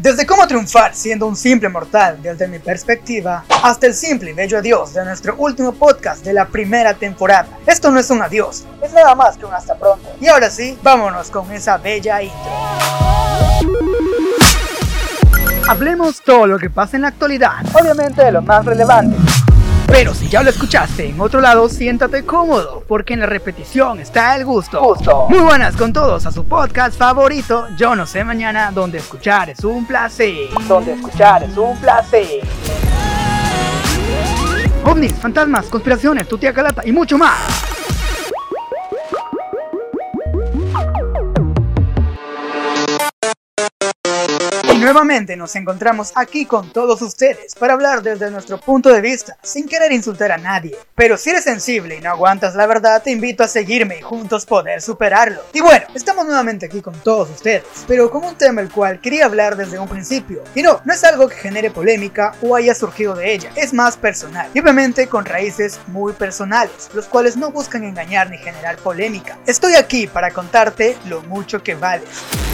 Desde cómo triunfar siendo un simple mortal desde mi perspectiva, hasta el simple y bello adiós de nuestro último podcast de la primera temporada. Esto no es un adiós, es nada más que un hasta pronto. Y ahora sí, vámonos con esa bella intro. Hablemos todo lo que pasa en la actualidad, obviamente de lo más relevante. Pero si ya lo escuchaste en otro lado, siéntate cómodo, porque en la repetición está el gusto. Gusto. Muy buenas con todos a su podcast favorito, Yo no sé mañana, donde escuchar es un placer. Donde escuchar es un placer. ovnis, fantasmas, conspiraciones, tu tía calata y mucho más. Nuevamente nos encontramos aquí con todos ustedes para hablar desde nuestro punto de vista, sin querer insultar a nadie. Pero si eres sensible y no aguantas la verdad, te invito a seguirme y juntos poder superarlo. Y bueno, estamos nuevamente aquí con todos ustedes, pero con un tema el cual quería hablar desde un principio. Y no, no es algo que genere polémica o haya surgido de ella, es más personal. Y obviamente con raíces muy personales, los cuales no buscan engañar ni generar polémica. Estoy aquí para contarte lo mucho que vales.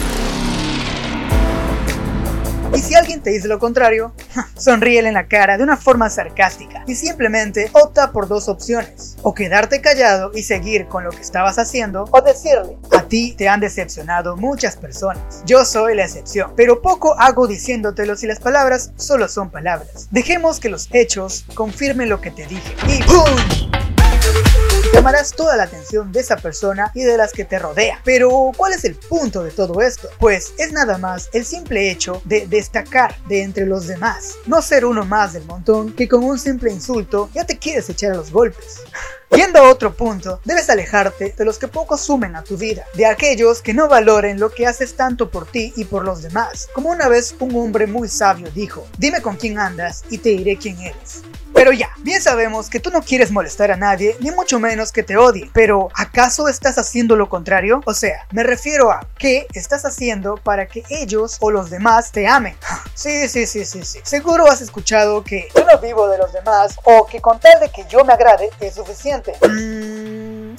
Alguien te dice lo contrario, sonríele en la cara de una forma sarcástica y simplemente opta por dos opciones. O quedarte callado y seguir con lo que estabas haciendo, o decirle, a ti te han decepcionado muchas personas. Yo soy la excepción, pero poco hago diciéndotelo si las palabras solo son palabras. Dejemos que los hechos confirmen lo que te dije. Llamarás toda la atención de esa persona y de las que te rodean. Pero, ¿cuál es el punto de todo esto? Pues es nada más el simple hecho de destacar de entre los demás, no ser uno más del montón que con un simple insulto ya te quieres echar a los golpes. Yendo a otro punto, debes alejarte de los que poco sumen a tu vida, de aquellos que no valoren lo que haces tanto por ti y por los demás. Como una vez un hombre muy sabio dijo, dime con quién andas y te diré quién eres. Pero ya, bien sabemos que tú no quieres molestar a nadie, ni mucho menos que te odie. Pero, ¿acaso estás haciendo lo contrario? O sea, me refiero a qué estás haciendo para que ellos o los demás te amen. Sí, sí, sí, sí, sí. Seguro has escuchado que yo no vivo de los demás o que con tal de que yo me agrade es suficiente. うん。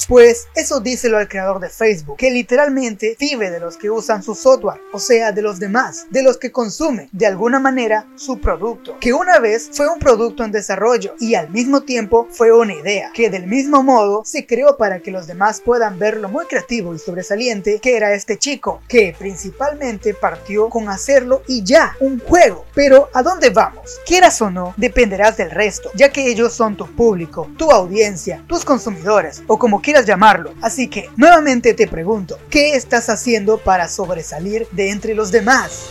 Pues eso díselo al creador de Facebook, que literalmente vive de los que usan su software, o sea, de los demás, de los que consumen de alguna manera su producto, que una vez fue un producto en desarrollo y al mismo tiempo fue una idea, que del mismo modo se creó para que los demás puedan ver lo muy creativo y sobresaliente que era este chico, que principalmente partió con hacerlo y ya, un juego. Pero ¿a dónde vamos? Quieras o no, dependerás del resto, ya que ellos son tu público, tu audiencia, tus consumidores o como quieras llamarlo. Así que, nuevamente te pregunto, ¿qué estás haciendo para sobresalir de entre los demás?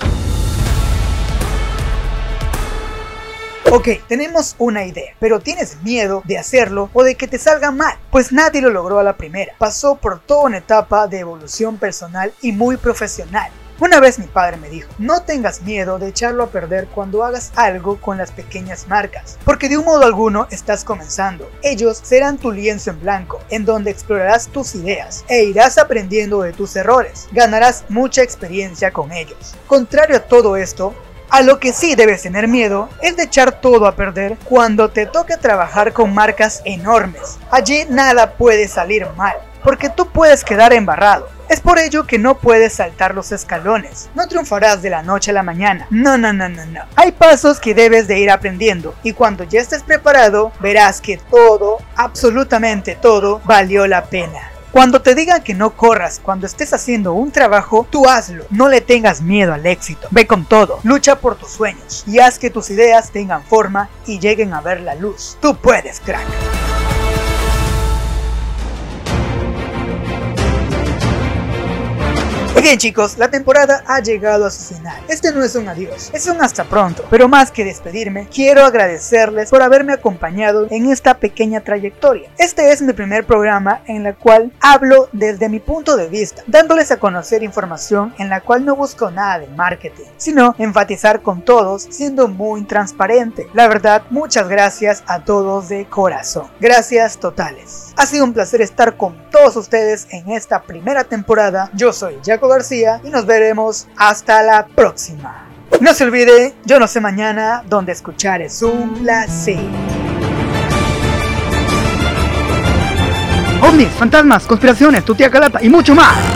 Ok, tenemos una idea, pero tienes miedo de hacerlo o de que te salga mal, pues nadie lo logró a la primera. Pasó por toda una etapa de evolución personal y muy profesional. Una vez mi padre me dijo, no tengas miedo de echarlo a perder cuando hagas algo con las pequeñas marcas, porque de un modo alguno estás comenzando. Ellos serán tu lienzo en blanco, en donde explorarás tus ideas e irás aprendiendo de tus errores. Ganarás mucha experiencia con ellos. Contrario a todo esto, a lo que sí debes tener miedo es de echar todo a perder cuando te toque trabajar con marcas enormes. Allí nada puede salir mal, porque tú puedes quedar embarrado. Es por ello que no puedes saltar los escalones. No triunfarás de la noche a la mañana. No, no, no, no, no. Hay pasos que debes de ir aprendiendo y cuando ya estés preparado verás que todo, absolutamente todo, valió la pena. Cuando te digan que no corras cuando estés haciendo un trabajo, tú hazlo. No le tengas miedo al éxito. Ve con todo. Lucha por tus sueños y haz que tus ideas tengan forma y lleguen a ver la luz. Tú puedes, crack. Bien chicos, la temporada ha llegado a su final. Este no es un adiós, es un hasta pronto. Pero más que despedirme, quiero agradecerles por haberme acompañado en esta pequeña trayectoria. Este es mi primer programa en el cual hablo desde mi punto de vista, dándoles a conocer información en la cual no busco nada de marketing, sino enfatizar con todos siendo muy transparente. La verdad, muchas gracias a todos de corazón. Gracias totales. Ha sido un placer estar con todos ustedes en esta primera temporada. Yo soy Jaco Y nos veremos hasta la próxima. No se olvide, yo no sé mañana, donde escuchar es un placer. ovnis, fantasmas, conspiraciones, tu tía Calata y mucho más.